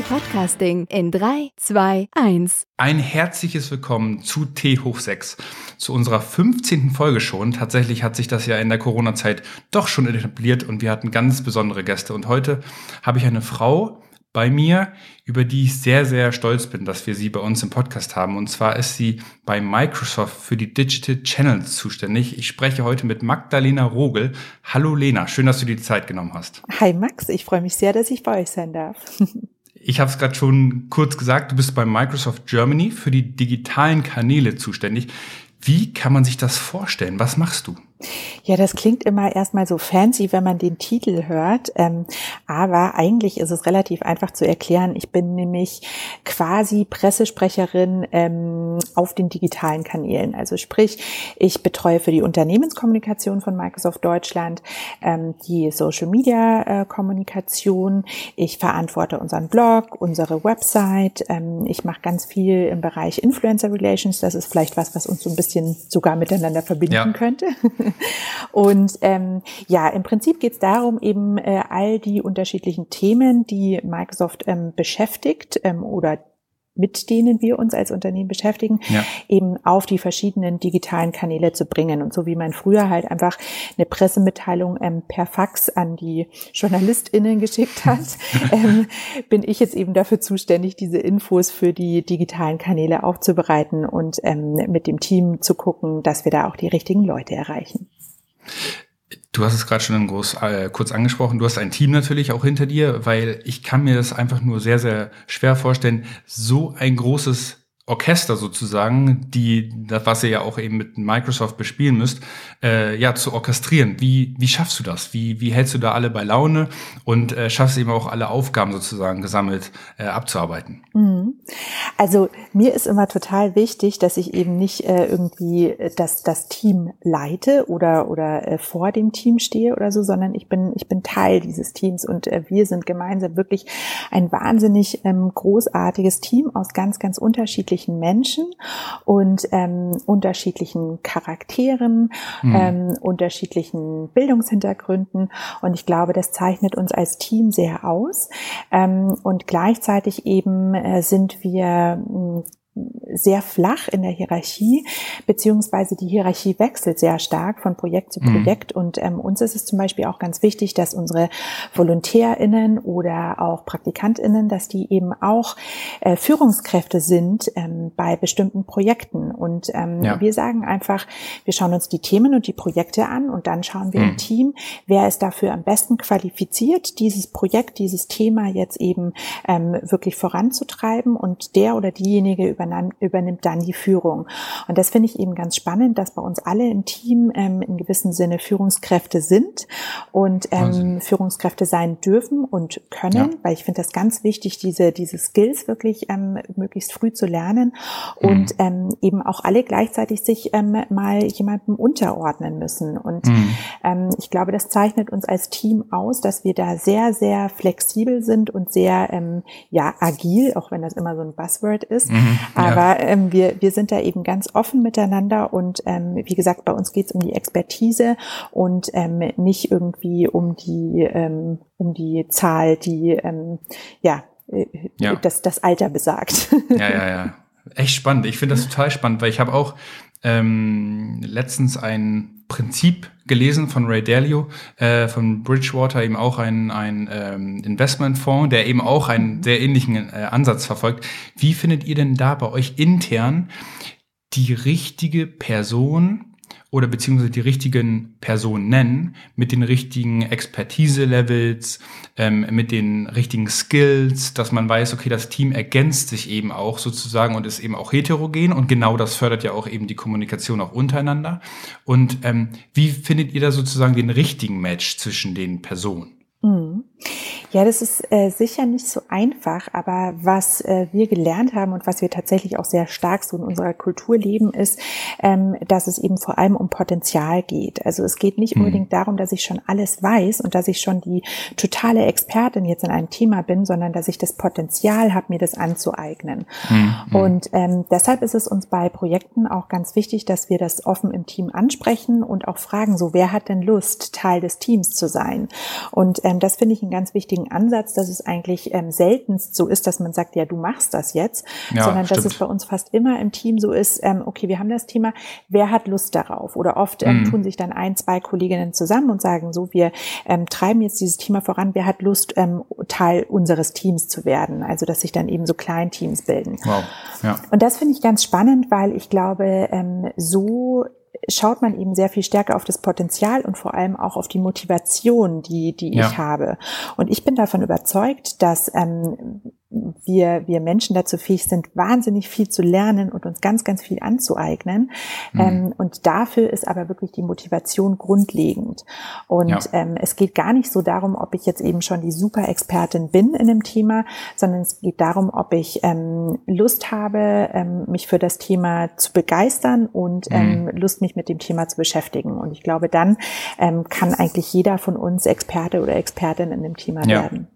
Podcasting in 3, 2, 1. Ein herzliches Willkommen zu T hoch 6, zu unserer 15. Folge schon. Tatsächlich hat sich das ja in der Corona-Zeit doch schon etabliert und wir hatten ganz besondere Gäste. Und heute habe ich eine Frau bei mir, über die ich sehr, sehr stolz bin, dass wir sie bei uns im Podcast haben. Und zwar ist sie bei Microsoft für die Digital Channels zuständig. Ich spreche heute mit Magdalena Rogel. Hallo Lena, schön, dass du dir die Zeit genommen hast. Hi Max, ich freue mich sehr, dass ich bei euch sein darf. Ich habe es gerade schon kurz gesagt, du bist bei Microsoft Germany für die digitalen Kanäle zuständig. Wie kann man sich das vorstellen? Was machst du? Ja, das klingt immer erstmal so fancy, wenn man den Titel hört. Ähm, aber eigentlich ist es relativ einfach zu erklären. Ich bin nämlich quasi Pressesprecherin ähm, auf den digitalen Kanälen. Also sprich, ich betreue für die Unternehmenskommunikation von Microsoft Deutschland ähm, die Social Media äh, Kommunikation. Ich verantworte unseren Blog, unsere Website. Ähm, ich mache ganz viel im Bereich Influencer Relations. Das ist vielleicht was, was uns so ein bisschen sogar miteinander verbinden ja. könnte. Und ähm, ja, im Prinzip geht es darum, eben äh, all die unterschiedlichen Themen, die Microsoft ähm, beschäftigt ähm, oder mit denen wir uns als Unternehmen beschäftigen, ja. eben auf die verschiedenen digitalen Kanäle zu bringen. Und so wie man früher halt einfach eine Pressemitteilung ähm, per Fax an die JournalistInnen geschickt hat, ähm, bin ich jetzt eben dafür zuständig, diese Infos für die digitalen Kanäle aufzubereiten und ähm, mit dem Team zu gucken, dass wir da auch die richtigen Leute erreichen. Du hast es gerade schon groß, äh, kurz angesprochen. Du hast ein Team natürlich auch hinter dir, weil ich kann mir das einfach nur sehr, sehr schwer vorstellen, so ein großes Orchester sozusagen, die das, was ihr ja auch eben mit Microsoft bespielen müsst, äh, ja zu orchestrieren. Wie wie schaffst du das? Wie wie hältst du da alle bei Laune und äh, schaffst eben auch alle Aufgaben sozusagen gesammelt äh, abzuarbeiten? Mhm. Also mir ist immer total wichtig, dass ich eben nicht äh, irgendwie äh, das das Team leite oder oder äh, vor dem Team stehe oder so, sondern ich bin ich bin Teil dieses Teams und äh, wir sind gemeinsam wirklich ein wahnsinnig ähm, großartiges Team aus ganz ganz unterschiedlichen unterschiedlichen Menschen und ähm, unterschiedlichen Charakteren, mhm. ähm, unterschiedlichen Bildungshintergründen. Und ich glaube, das zeichnet uns als Team sehr aus. Ähm, und gleichzeitig eben äh, sind wir sehr flach in der Hierarchie, beziehungsweise die Hierarchie wechselt sehr stark von Projekt zu mhm. Projekt. Mhm. Und ähm, uns ist es zum Beispiel auch ganz wichtig, dass unsere VolontärInnen oder auch PraktikantInnen, dass die eben auch äh, Führungskräfte sind ähm, bei bestimmten Projekten. Und ähm, ja. wir sagen einfach, wir schauen uns die Themen und die Projekte an und dann schauen wir mhm. im Team, wer ist dafür am besten qualifiziert, dieses Projekt, dieses Thema jetzt eben ähm, wirklich voranzutreiben und der oder diejenige über übernimmt dann die Führung. Und das finde ich eben ganz spannend, dass bei uns alle im Team ähm, in gewissem Sinne Führungskräfte sind und ähm, Führungskräfte sein dürfen und können, ja. weil ich finde das ganz wichtig, diese, diese Skills wirklich ähm, möglichst früh zu lernen und mhm. ähm, eben auch alle gleichzeitig sich ähm, mal jemandem unterordnen müssen. Und mhm. ähm, ich glaube, das zeichnet uns als Team aus, dass wir da sehr, sehr flexibel sind und sehr ähm, ja agil, auch wenn das immer so ein Buzzword ist. Mhm. Aber ja. ähm, wir, wir sind da eben ganz offen miteinander und ähm, wie gesagt, bei uns geht es um die Expertise und ähm, nicht irgendwie um die, ähm, um die Zahl, die ähm, ja, äh, ja. Das, das Alter besagt. Ja, ja, ja. Echt spannend. Ich finde das total spannend, weil ich habe auch ähm, letztens ein Prinzip gelesen von Ray Dalio, äh, von Bridgewater, eben auch ein, ein ähm, Investmentfonds, der eben auch einen sehr ähnlichen äh, Ansatz verfolgt. Wie findet ihr denn da bei euch intern die richtige Person, oder beziehungsweise die richtigen Personen nennen, mit den richtigen Expertise-Levels, ähm, mit den richtigen Skills, dass man weiß, okay, das Team ergänzt sich eben auch sozusagen und ist eben auch heterogen und genau das fördert ja auch eben die Kommunikation auch untereinander. Und ähm, wie findet ihr da sozusagen den richtigen Match zwischen den Personen? Mhm. Ja, das ist äh, sicher nicht so einfach, aber was äh, wir gelernt haben und was wir tatsächlich auch sehr stark so in unserer Kultur leben, ist, ähm, dass es eben vor allem um Potenzial geht. Also es geht nicht mhm. unbedingt darum, dass ich schon alles weiß und dass ich schon die totale Expertin jetzt in einem Thema bin, sondern dass ich das Potenzial habe, mir das anzueignen. Mhm. Und ähm, deshalb ist es uns bei Projekten auch ganz wichtig, dass wir das offen im Team ansprechen und auch fragen, so wer hat denn Lust, Teil des Teams zu sein? Und ähm, das finde ich einen ganz wichtigen Ansatz, dass es eigentlich ähm, seltenst so ist, dass man sagt, ja, du machst das jetzt, ja, sondern stimmt. dass es bei uns fast immer im Team so ist, ähm, okay, wir haben das Thema, wer hat Lust darauf? Oder oft ähm, mhm. tun sich dann ein, zwei Kolleginnen zusammen und sagen so, wir ähm, treiben jetzt dieses Thema voran, wer hat Lust, ähm, Teil unseres Teams zu werden? Also, dass sich dann eben so Kleinteams bilden. Wow. Ja. Und das finde ich ganz spannend, weil ich glaube, ähm, so schaut man eben sehr viel stärker auf das Potenzial und vor allem auch auf die Motivation, die, die ja. ich habe. Und ich bin davon überzeugt, dass ähm, wir, wir Menschen dazu fähig sind, wahnsinnig viel zu lernen und uns ganz, ganz viel anzueignen. Mhm. Ähm, und dafür ist aber wirklich die Motivation grundlegend. Und ja. ähm, es geht gar nicht so darum, ob ich jetzt eben schon die Super-Expertin bin in dem Thema, sondern es geht darum, ob ich ähm, Lust habe, ähm, mich für das Thema zu begeistern und mhm. ähm, Lust, mich mit dem Thema zu beschäftigen. Und ich glaube, dann ähm, kann eigentlich jeder von uns Experte oder Expertin in dem Thema ja. werden.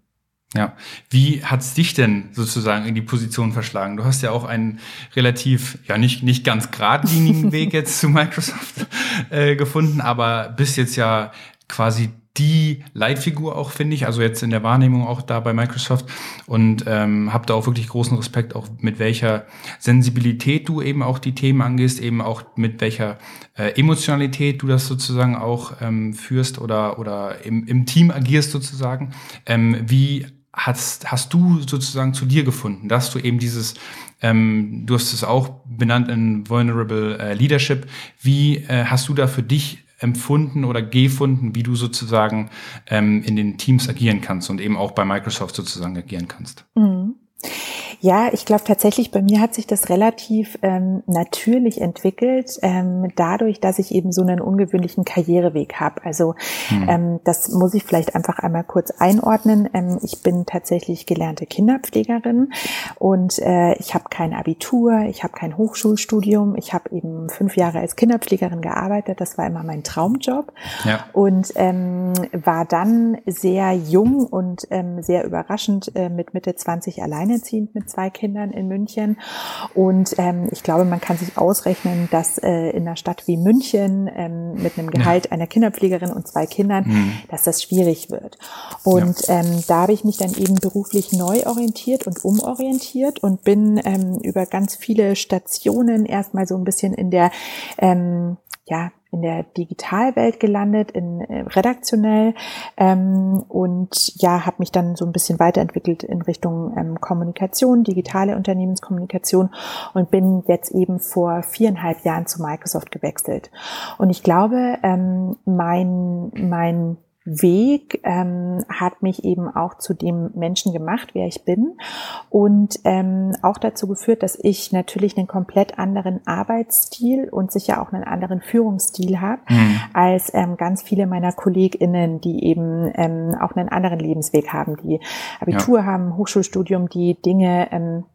Ja, wie hat's dich denn sozusagen in die Position verschlagen? Du hast ja auch einen relativ, ja nicht nicht ganz geradlinigen Weg jetzt zu Microsoft äh, gefunden, aber bist jetzt ja quasi die Leitfigur auch, finde ich, also jetzt in der Wahrnehmung auch da bei Microsoft und ähm, habe da auch wirklich großen Respekt, auch mit welcher Sensibilität du eben auch die Themen angehst, eben auch mit welcher äh, Emotionalität du das sozusagen auch ähm, führst oder, oder im, im Team agierst sozusagen. Ähm, wie hast, hast du sozusagen zu dir gefunden, dass du eben dieses, ähm, du hast es auch benannt in Vulnerable äh, Leadership, wie äh, hast du da für dich empfunden oder gefunden, wie du sozusagen ähm, in den Teams agieren kannst und eben auch bei Microsoft sozusagen agieren kannst? Mhm. Ja, ich glaube tatsächlich, bei mir hat sich das relativ ähm, natürlich entwickelt, ähm, dadurch, dass ich eben so einen ungewöhnlichen Karriereweg habe. Also hm. ähm, das muss ich vielleicht einfach einmal kurz einordnen. Ähm, ich bin tatsächlich gelernte Kinderpflegerin und äh, ich habe kein Abitur, ich habe kein Hochschulstudium, ich habe eben fünf Jahre als Kinderpflegerin gearbeitet. Das war immer mein Traumjob ja. und ähm, war dann sehr jung und ähm, sehr überraschend äh, mit Mitte 20 alleinerziehend mit zwei Kindern in München. Und ähm, ich glaube, man kann sich ausrechnen, dass äh, in einer Stadt wie München ähm, mit einem Gehalt ja. einer Kinderpflegerin und zwei Kindern, mhm. dass das schwierig wird. Und ja. ähm, da habe ich mich dann eben beruflich neu orientiert und umorientiert und bin ähm, über ganz viele Stationen erstmal so ein bisschen in der ähm, ja, in der Digitalwelt gelandet, in äh, redaktionell ähm, und ja, habe mich dann so ein bisschen weiterentwickelt in Richtung ähm, Kommunikation, digitale Unternehmenskommunikation und bin jetzt eben vor viereinhalb Jahren zu Microsoft gewechselt. Und ich glaube, ähm, mein mein Weg ähm, hat mich eben auch zu dem Menschen gemacht, wer ich bin und ähm, auch dazu geführt, dass ich natürlich einen komplett anderen Arbeitsstil und sicher auch einen anderen Führungsstil habe mhm. als ähm, ganz viele meiner KollegInnen, die eben ähm, auch einen anderen Lebensweg haben, die Abitur ja. haben, Hochschulstudium, die Dinge ähm,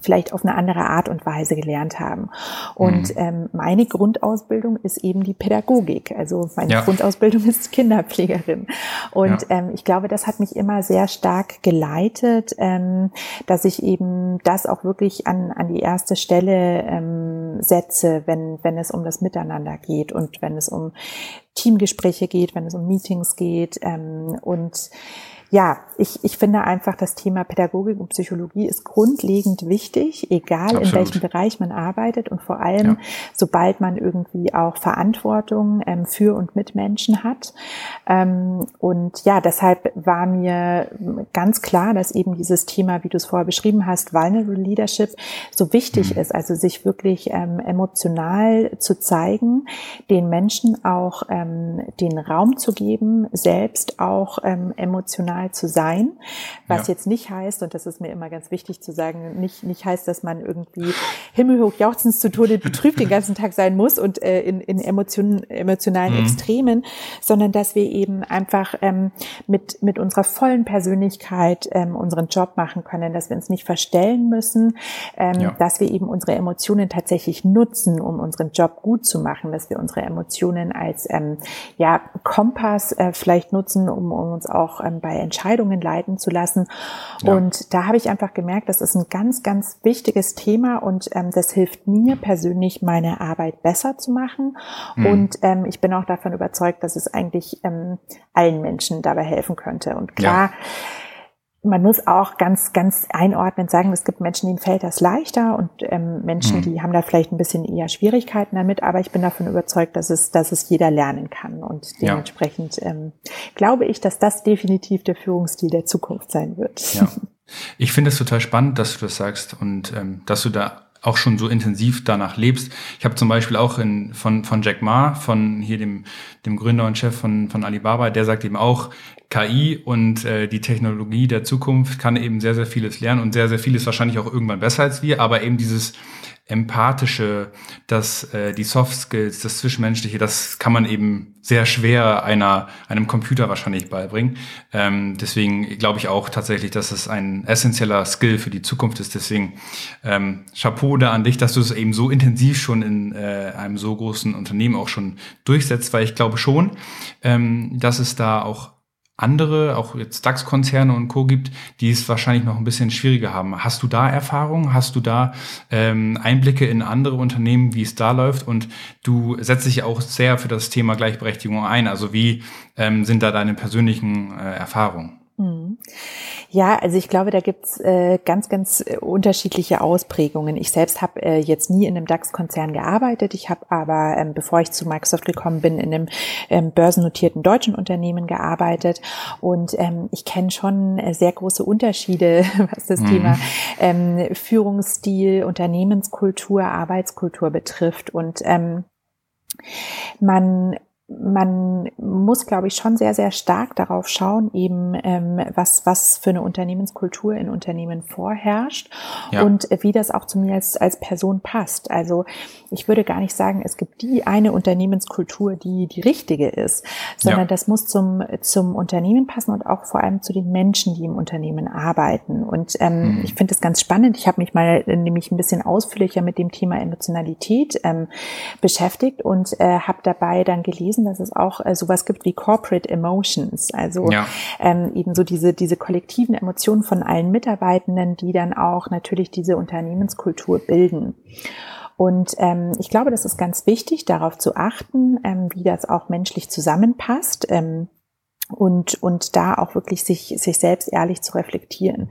vielleicht auf eine andere Art und Weise gelernt haben. Und mhm. ähm, meine Grundausbildung ist eben die Pädagogik. Also meine ja. Grundausbildung ist Kinderpflegerin. Und ja. ähm, ich glaube, das hat mich immer sehr stark geleitet, ähm, dass ich eben das auch wirklich an, an die erste Stelle ähm, setze, wenn, wenn es um das Miteinander geht und wenn es um Teamgespräche geht, wenn es um Meetings geht. Ähm, und ja, ich, ich finde einfach, das Thema Pädagogik und Psychologie ist grundlegend wichtig, egal Absolut. in welchem Bereich man arbeitet und vor allem, ja. sobald man irgendwie auch Verantwortung ähm, für und mit Menschen hat. Ähm, und ja, deshalb war mir ganz klar, dass eben dieses Thema, wie du es vorher beschrieben hast, Vulnerable Leadership so wichtig mhm. ist, also sich wirklich ähm, emotional zu zeigen, den Menschen auch ähm, den Raum zu geben, selbst auch ähm, emotional zu sein sein, was ja. jetzt nicht heißt, und das ist mir immer ganz wichtig zu sagen, nicht, nicht heißt, dass man irgendwie himmelhoch jauchzend zu Tode betrübt den ganzen Tag sein muss und äh, in, in Emotionen, emotionalen mhm. Extremen, sondern dass wir eben einfach ähm, mit, mit unserer vollen Persönlichkeit ähm, unseren Job machen können, dass wir uns nicht verstellen müssen, ähm, ja. dass wir eben unsere Emotionen tatsächlich nutzen, um unseren Job gut zu machen, dass wir unsere Emotionen als ähm, ja, Kompass äh, vielleicht nutzen, um, um uns auch ähm, bei Entscheidungen leiten zu lassen. Ja. Und da habe ich einfach gemerkt, das ist ein ganz, ganz wichtiges Thema und ähm, das hilft mir persönlich, meine Arbeit besser zu machen. Mhm. Und ähm, ich bin auch davon überzeugt, dass es eigentlich ähm, allen Menschen dabei helfen könnte. Und klar, ja man muss auch ganz, ganz einordnend sagen, es gibt Menschen, denen fällt das leichter und ähm, Menschen, mhm. die haben da vielleicht ein bisschen eher Schwierigkeiten damit, aber ich bin davon überzeugt, dass es, dass es jeder lernen kann und dementsprechend ja. ähm, glaube ich, dass das definitiv der Führungsstil der Zukunft sein wird. Ja. Ich finde es total spannend, dass du das sagst und ähm, dass du da auch schon so intensiv danach lebst. Ich habe zum Beispiel auch in, von, von Jack Ma, von hier dem, dem Gründer und Chef von, von Alibaba, der sagt eben auch, KI und äh, die Technologie der Zukunft kann eben sehr, sehr vieles lernen und sehr, sehr vieles wahrscheinlich auch irgendwann besser als wir, aber eben dieses empathische, das, äh, die Soft Skills, das Zwischenmenschliche, das kann man eben sehr schwer einer, einem Computer wahrscheinlich beibringen. Ähm, deswegen glaube ich auch tatsächlich, dass es ein essentieller Skill für die Zukunft ist. Deswegen ähm, Chapeau da an dich, dass du es eben so intensiv schon in äh, einem so großen Unternehmen auch schon durchsetzt, weil ich glaube schon, ähm, dass es da auch andere, auch jetzt DAX-Konzerne und Co. gibt, die es wahrscheinlich noch ein bisschen schwieriger haben. Hast du da Erfahrungen? Hast du da ähm, Einblicke in andere Unternehmen, wie es da läuft? Und du setzt dich auch sehr für das Thema Gleichberechtigung ein. Also wie ähm, sind da deine persönlichen äh, Erfahrungen? Mhm. Ja, also ich glaube, da gibt's äh, ganz, ganz äh, unterschiedliche Ausprägungen. Ich selbst habe äh, jetzt nie in einem DAX-Konzern gearbeitet. Ich habe aber, ähm, bevor ich zu Microsoft gekommen bin, in einem ähm, börsennotierten deutschen Unternehmen gearbeitet. Und ähm, ich kenne schon äh, sehr große Unterschiede, was das mhm. Thema ähm, Führungsstil, Unternehmenskultur, Arbeitskultur betrifft. Und ähm, man man muss, glaube ich, schon sehr, sehr stark darauf schauen, eben ähm, was, was für eine Unternehmenskultur in Unternehmen vorherrscht ja. und wie das auch zu mir als, als Person passt. Also ich würde gar nicht sagen, es gibt die eine Unternehmenskultur, die die richtige ist, sondern ja. das muss zum, zum Unternehmen passen und auch vor allem zu den Menschen, die im Unternehmen arbeiten. Und ähm, mhm. ich finde es ganz spannend. Ich habe mich mal nämlich ein bisschen ausführlicher mit dem Thema Emotionalität ähm, beschäftigt und äh, habe dabei dann gelesen, gelesen, dass es auch äh, sowas gibt wie Corporate Emotions, also ja. ähm, eben so diese, diese kollektiven Emotionen von allen Mitarbeitenden, die dann auch natürlich diese Unternehmenskultur bilden. Und ähm, ich glaube, das ist ganz wichtig, darauf zu achten, ähm, wie das auch menschlich zusammenpasst. Ähm, und, und da auch wirklich sich, sich selbst ehrlich zu reflektieren.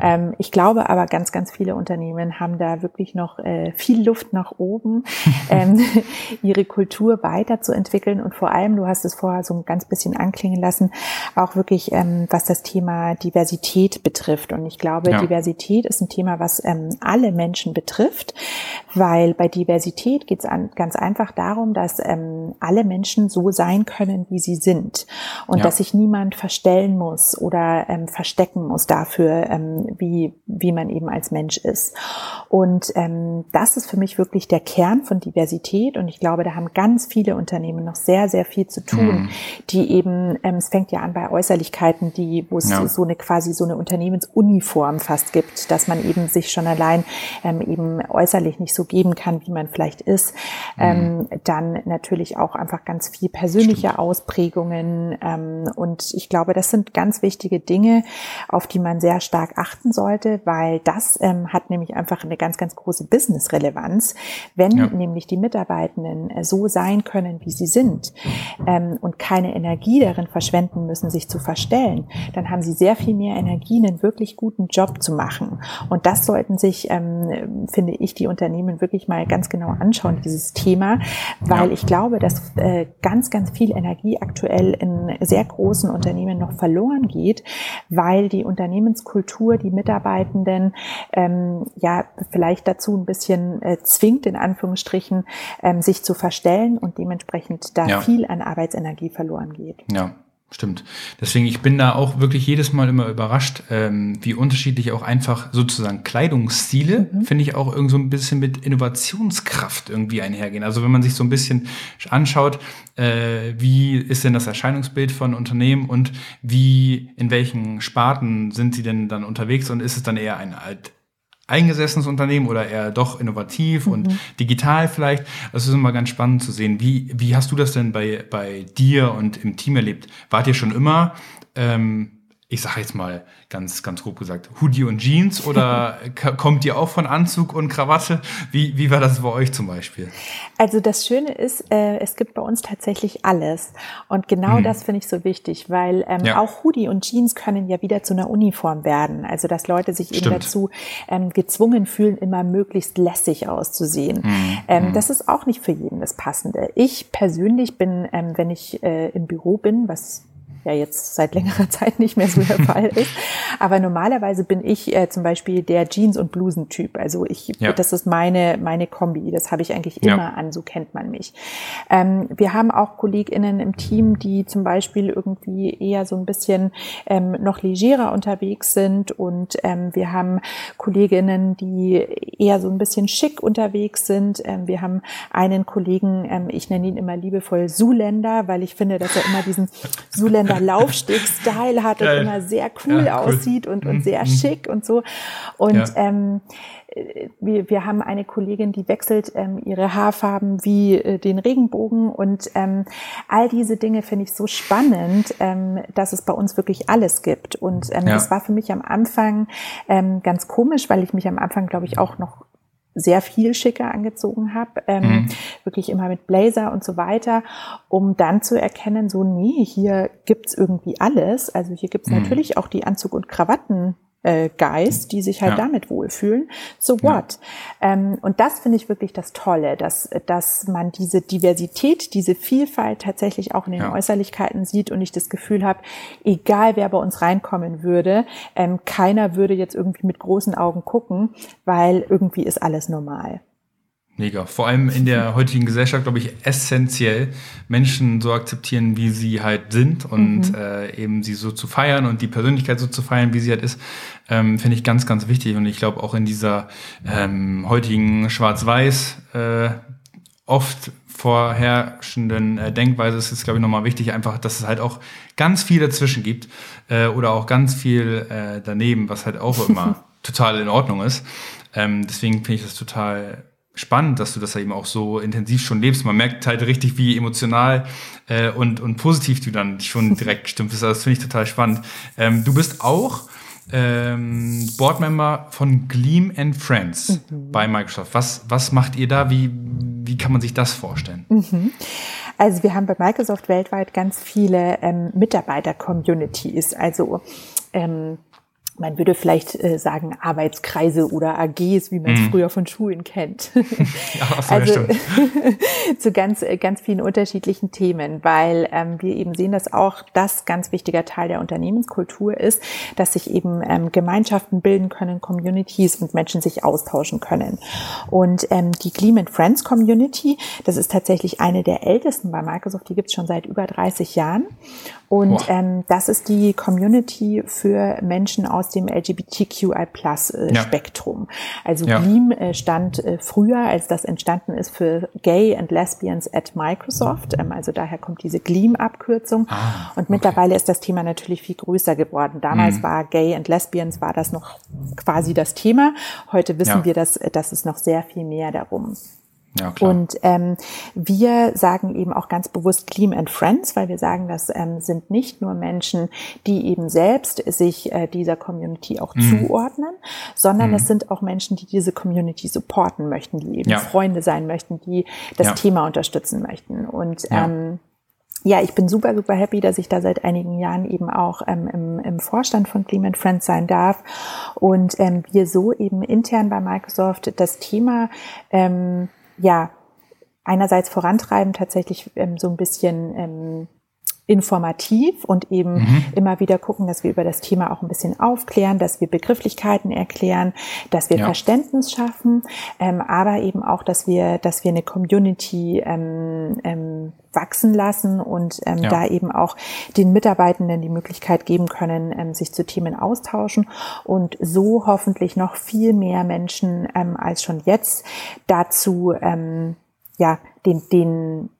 Ähm, ich glaube aber, ganz, ganz viele Unternehmen haben da wirklich noch äh, viel Luft nach oben, ähm, ihre Kultur weiterzuentwickeln und vor allem, du hast es vorher so ein ganz bisschen anklingen lassen, auch wirklich, ähm, was das Thema Diversität betrifft. Und ich glaube, ja. Diversität ist ein Thema, was ähm, alle Menschen betrifft, weil bei Diversität geht es ganz einfach darum, dass ähm, alle Menschen so sein können, wie sie sind. Und ja. Dass sich niemand verstellen muss oder ähm, verstecken muss dafür, ähm, wie, wie man eben als Mensch ist. Und ähm, das ist für mich wirklich der Kern von Diversität. Und ich glaube, da haben ganz viele Unternehmen noch sehr, sehr viel zu tun, mhm. die eben, ähm, es fängt ja an bei Äußerlichkeiten, die, wo es ja. so eine quasi so eine Unternehmensuniform fast gibt, dass man eben sich schon allein ähm, eben äußerlich nicht so geben kann, wie man vielleicht ist. Mhm. Ähm, dann natürlich auch einfach ganz viel persönliche Stimmt. Ausprägungen, ähm, und ich glaube, das sind ganz wichtige Dinge, auf die man sehr stark achten sollte, weil das ähm, hat nämlich einfach eine ganz, ganz große Business-Relevanz, wenn ja. nämlich die Mitarbeitenden äh, so sein können, wie sie sind ähm, und keine Energie darin verschwenden müssen, sich zu verstellen, dann haben sie sehr viel mehr Energie, einen wirklich guten Job zu machen. Und das sollten sich, ähm, finde ich, die Unternehmen wirklich mal ganz genau anschauen, dieses Thema, weil ja. ich glaube, dass äh, ganz, ganz viel Energie aktuell in sehr großen Unternehmen noch verloren geht, weil die Unternehmenskultur die Mitarbeitenden ähm, ja vielleicht dazu ein bisschen äh, zwingt, in Anführungsstrichen, ähm, sich zu verstellen und dementsprechend da ja. viel an Arbeitsenergie verloren geht. Ja. Stimmt. Deswegen, ich bin da auch wirklich jedes Mal immer überrascht, ähm, wie unterschiedlich auch einfach sozusagen Kleidungsstile, mhm. finde ich auch irgend so ein bisschen mit Innovationskraft irgendwie einhergehen. Also wenn man sich so ein bisschen anschaut, äh, wie ist denn das Erscheinungsbild von Unternehmen und wie, in welchen Sparten sind sie denn dann unterwegs und ist es dann eher ein alt eingesessenes Unternehmen oder eher doch innovativ mhm. und digital vielleicht. Das ist immer ganz spannend zu sehen. Wie, wie hast du das denn bei, bei dir und im Team erlebt? Wart ihr schon immer ähm, ich sage jetzt mal ganz, ganz grob gesagt, Hoodie und Jeans oder kommt ihr auch von Anzug und Krawatte? Wie, wie war das bei euch zum Beispiel? Also das Schöne ist, äh, es gibt bei uns tatsächlich alles. Und genau hm. das finde ich so wichtig, weil ähm, ja. auch Hoodie und Jeans können ja wieder zu einer Uniform werden. Also dass Leute sich Stimmt. eben dazu ähm, gezwungen fühlen, immer möglichst lässig auszusehen. Hm. Ähm, hm. Das ist auch nicht für jeden das Passende. Ich persönlich bin, ähm, wenn ich äh, im Büro bin, was ja jetzt seit längerer Zeit nicht mehr so der Fall ist. Aber normalerweise bin ich äh, zum Beispiel der Jeans- und Blusen-Typ. Also ich, ja. das ist meine, meine Kombi. Das habe ich eigentlich immer ja. an, so kennt man mich. Ähm, wir haben auch KollegInnen im Team, die zum Beispiel irgendwie eher so ein bisschen ähm, noch legerer unterwegs sind und ähm, wir haben Kolleginnen, die eher so ein bisschen schick unterwegs sind. Ähm, wir haben einen Kollegen, ähm, ich nenne ihn immer liebevoll Zuländer, weil ich finde, dass er immer diesen Zuländer dieser Laufsteg-Style hat Geil. und immer sehr cool, ja, cool. aussieht und, und mhm. sehr mhm. schick und so. Und ja. ähm, wir, wir haben eine Kollegin, die wechselt ähm, ihre Haarfarben wie äh, den Regenbogen und ähm, all diese Dinge finde ich so spannend, ähm, dass es bei uns wirklich alles gibt. Und ähm, ja. das war für mich am Anfang ähm, ganz komisch, weil ich mich am Anfang, glaube ich, auch noch sehr viel schicker angezogen habe, ähm, mhm. wirklich immer mit Blazer und so weiter, um dann zu erkennen, so, nee, hier gibt's irgendwie alles. Also hier gibt's mhm. natürlich auch die Anzug- und Krawatten äh, Guys, die sich halt ja. damit wohlfühlen. So what? Ja. Ähm, und das finde ich wirklich das Tolle, dass, dass man diese Diversität, diese Vielfalt tatsächlich auch in den ja. Äußerlichkeiten sieht und ich das Gefühl habe, egal wer bei uns reinkommen würde, ähm, keiner würde jetzt irgendwie mit großen Augen gucken, weil irgendwie ist alles normal. Mega. Vor allem in der heutigen Gesellschaft, glaube ich, essentiell, Menschen so akzeptieren, wie sie halt sind und mhm. äh, eben sie so zu feiern und die Persönlichkeit so zu feiern, wie sie halt ist, ähm, finde ich ganz, ganz wichtig. Und ich glaube auch in dieser ähm, heutigen Schwarz-Weiß äh, oft vorherrschenden äh, Denkweise ist es, glaube ich, nochmal wichtig, einfach, dass es halt auch ganz viel dazwischen gibt äh, oder auch ganz viel äh, daneben, was halt auch immer total in Ordnung ist. Ähm, deswegen finde ich das total spannend, dass du das eben auch so intensiv schon lebst. Man merkt halt richtig, wie emotional äh, und, und positiv du dann schon direkt gestimmt bist. Also das finde ich total spannend. Ähm, du bist auch ähm, Boardmember von Gleam and Friends mhm. bei Microsoft. Was, was macht ihr da? Wie, wie kann man sich das vorstellen? Mhm. Also wir haben bei Microsoft weltweit ganz viele ähm, Mitarbeiter-Communities. Also ähm, man würde vielleicht äh, sagen Arbeitskreise oder AGs, wie man es mm. früher von Schulen kennt. ja, so also zu ganz, äh, ganz vielen unterschiedlichen Themen, weil ähm, wir eben sehen, dass auch das ganz wichtiger Teil der Unternehmenskultur ist, dass sich eben ähm, Gemeinschaften bilden können, Communities und Menschen sich austauschen können. Und ähm, die Gleam and Friends Community, das ist tatsächlich eine der ältesten bei Microsoft, die gibt es schon seit über 30 Jahren. Und ähm, das ist die Community für Menschen aus dem LGBTQI-Plus-Spektrum. Äh, ja. Also ja. Gleam äh, stand äh, früher, als das entstanden ist, für Gay and Lesbians at Microsoft. Ähm, also daher kommt diese Gleam-Abkürzung. Ah, Und mittlerweile okay. ist das Thema natürlich viel größer geworden. Damals mhm. war Gay and Lesbians, war das noch quasi das Thema. Heute wissen ja. wir, dass, dass es noch sehr viel mehr darum ja, klar. Und ähm, wir sagen eben auch ganz bewusst Clean and Friends, weil wir sagen, das ähm, sind nicht nur Menschen, die eben selbst sich äh, dieser Community auch mhm. zuordnen, sondern mhm. es sind auch Menschen, die diese Community supporten möchten, die eben ja. Freunde sein möchten, die das ja. Thema unterstützen möchten. Und ähm, ja, ich bin super, super happy, dass ich da seit einigen Jahren eben auch ähm, im, im Vorstand von Clean and Friends sein darf und ähm, wir so eben intern bei Microsoft das Thema ähm, ja, einerseits vorantreiben, tatsächlich ähm, so ein bisschen ähm, informativ und eben mhm. immer wieder gucken, dass wir über das Thema auch ein bisschen aufklären, dass wir Begrifflichkeiten erklären, dass wir ja. Verständnis schaffen, ähm, aber eben auch, dass wir, dass wir eine Community ähm, ähm, wachsen lassen und ähm, ja. da eben auch den Mitarbeitenden die Möglichkeit geben können, ähm, sich zu Themen austauschen und so hoffentlich noch viel mehr Menschen ähm, als schon jetzt dazu ähm, ja den den